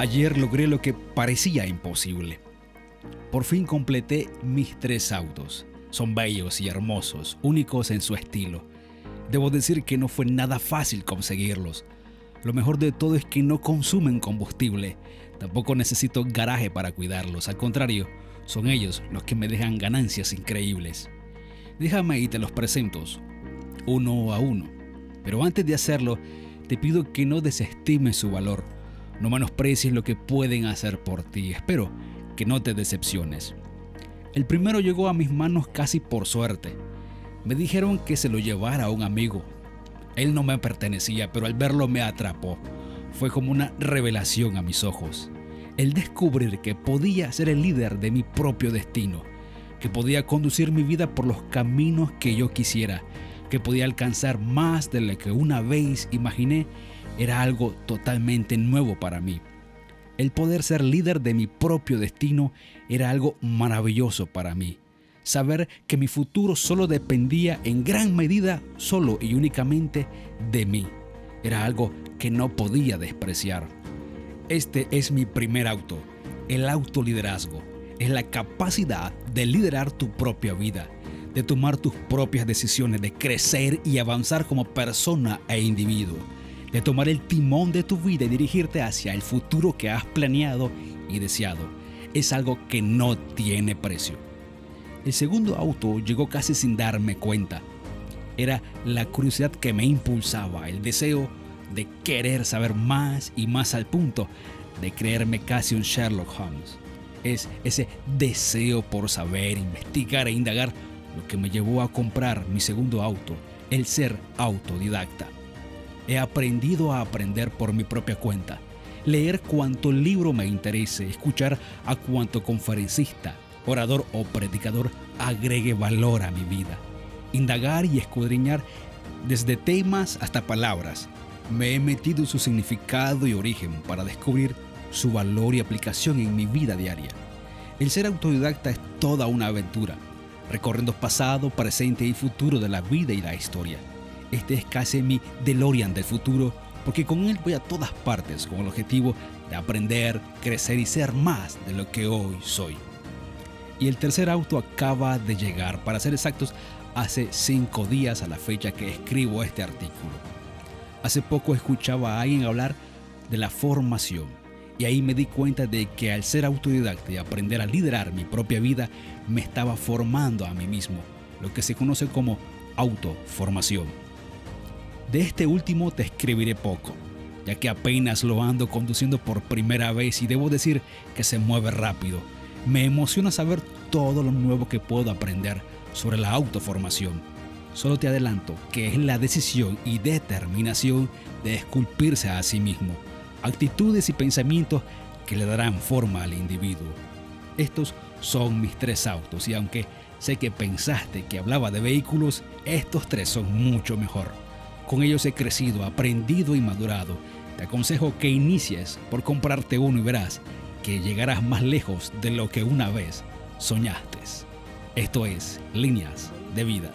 Ayer logré lo que parecía imposible. Por fin completé mis tres autos. Son bellos y hermosos, únicos en su estilo. Debo decir que no fue nada fácil conseguirlos. Lo mejor de todo es que no consumen combustible. Tampoco necesito garaje para cuidarlos. Al contrario, son ellos los que me dejan ganancias increíbles. Déjame y te los presento, uno a uno. Pero antes de hacerlo, te pido que no desestimes su valor no menosprecies lo que pueden hacer por ti. Espero que no te decepciones. El primero llegó a mis manos casi por suerte. Me dijeron que se lo llevara a un amigo. Él no me pertenecía, pero al verlo me atrapó. Fue como una revelación a mis ojos. El descubrir que podía ser el líder de mi propio destino, que podía conducir mi vida por los caminos que yo quisiera, que podía alcanzar más de lo que una vez imaginé era algo totalmente nuevo para mí. El poder ser líder de mi propio destino era algo maravilloso para mí. Saber que mi futuro solo dependía en gran medida solo y únicamente de mí. Era algo que no podía despreciar. Este es mi primer auto, el autoliderazgo. Es la capacidad de liderar tu propia vida, de tomar tus propias decisiones, de crecer y avanzar como persona e individuo de tomar el timón de tu vida y dirigirte hacia el futuro que has planeado y deseado. Es algo que no tiene precio. El segundo auto llegó casi sin darme cuenta. Era la curiosidad que me impulsaba, el deseo de querer saber más y más al punto de creerme casi un Sherlock Holmes. Es ese deseo por saber, investigar e indagar lo que me llevó a comprar mi segundo auto, el ser autodidacta. He aprendido a aprender por mi propia cuenta, leer cuanto libro me interese, escuchar a cuanto conferencista, orador o predicador agregue valor a mi vida, indagar y escudriñar desde temas hasta palabras. Me he metido en su significado y origen para descubrir su valor y aplicación en mi vida diaria. El ser autodidacta es toda una aventura, recorriendo pasado, presente y futuro de la vida y la historia. Este es casi mi DeLorean del futuro, porque con él voy a todas partes con el objetivo de aprender, crecer y ser más de lo que hoy soy. Y el tercer auto acaba de llegar, para ser exactos, hace cinco días a la fecha que escribo este artículo. Hace poco escuchaba a alguien hablar de la formación y ahí me di cuenta de que al ser autodidacta y aprender a liderar mi propia vida, me estaba formando a mí mismo, lo que se conoce como autoformación. De este último te escribiré poco, ya que apenas lo ando conduciendo por primera vez y debo decir que se mueve rápido. Me emociona saber todo lo nuevo que puedo aprender sobre la autoformación. Solo te adelanto que es la decisión y determinación de esculpirse a sí mismo, actitudes y pensamientos que le darán forma al individuo. Estos son mis tres autos y aunque sé que pensaste que hablaba de vehículos, estos tres son mucho mejor. Con ellos he crecido, aprendido y madurado. Te aconsejo que inicies por comprarte uno y verás que llegarás más lejos de lo que una vez soñaste. Esto es Líneas de Vida.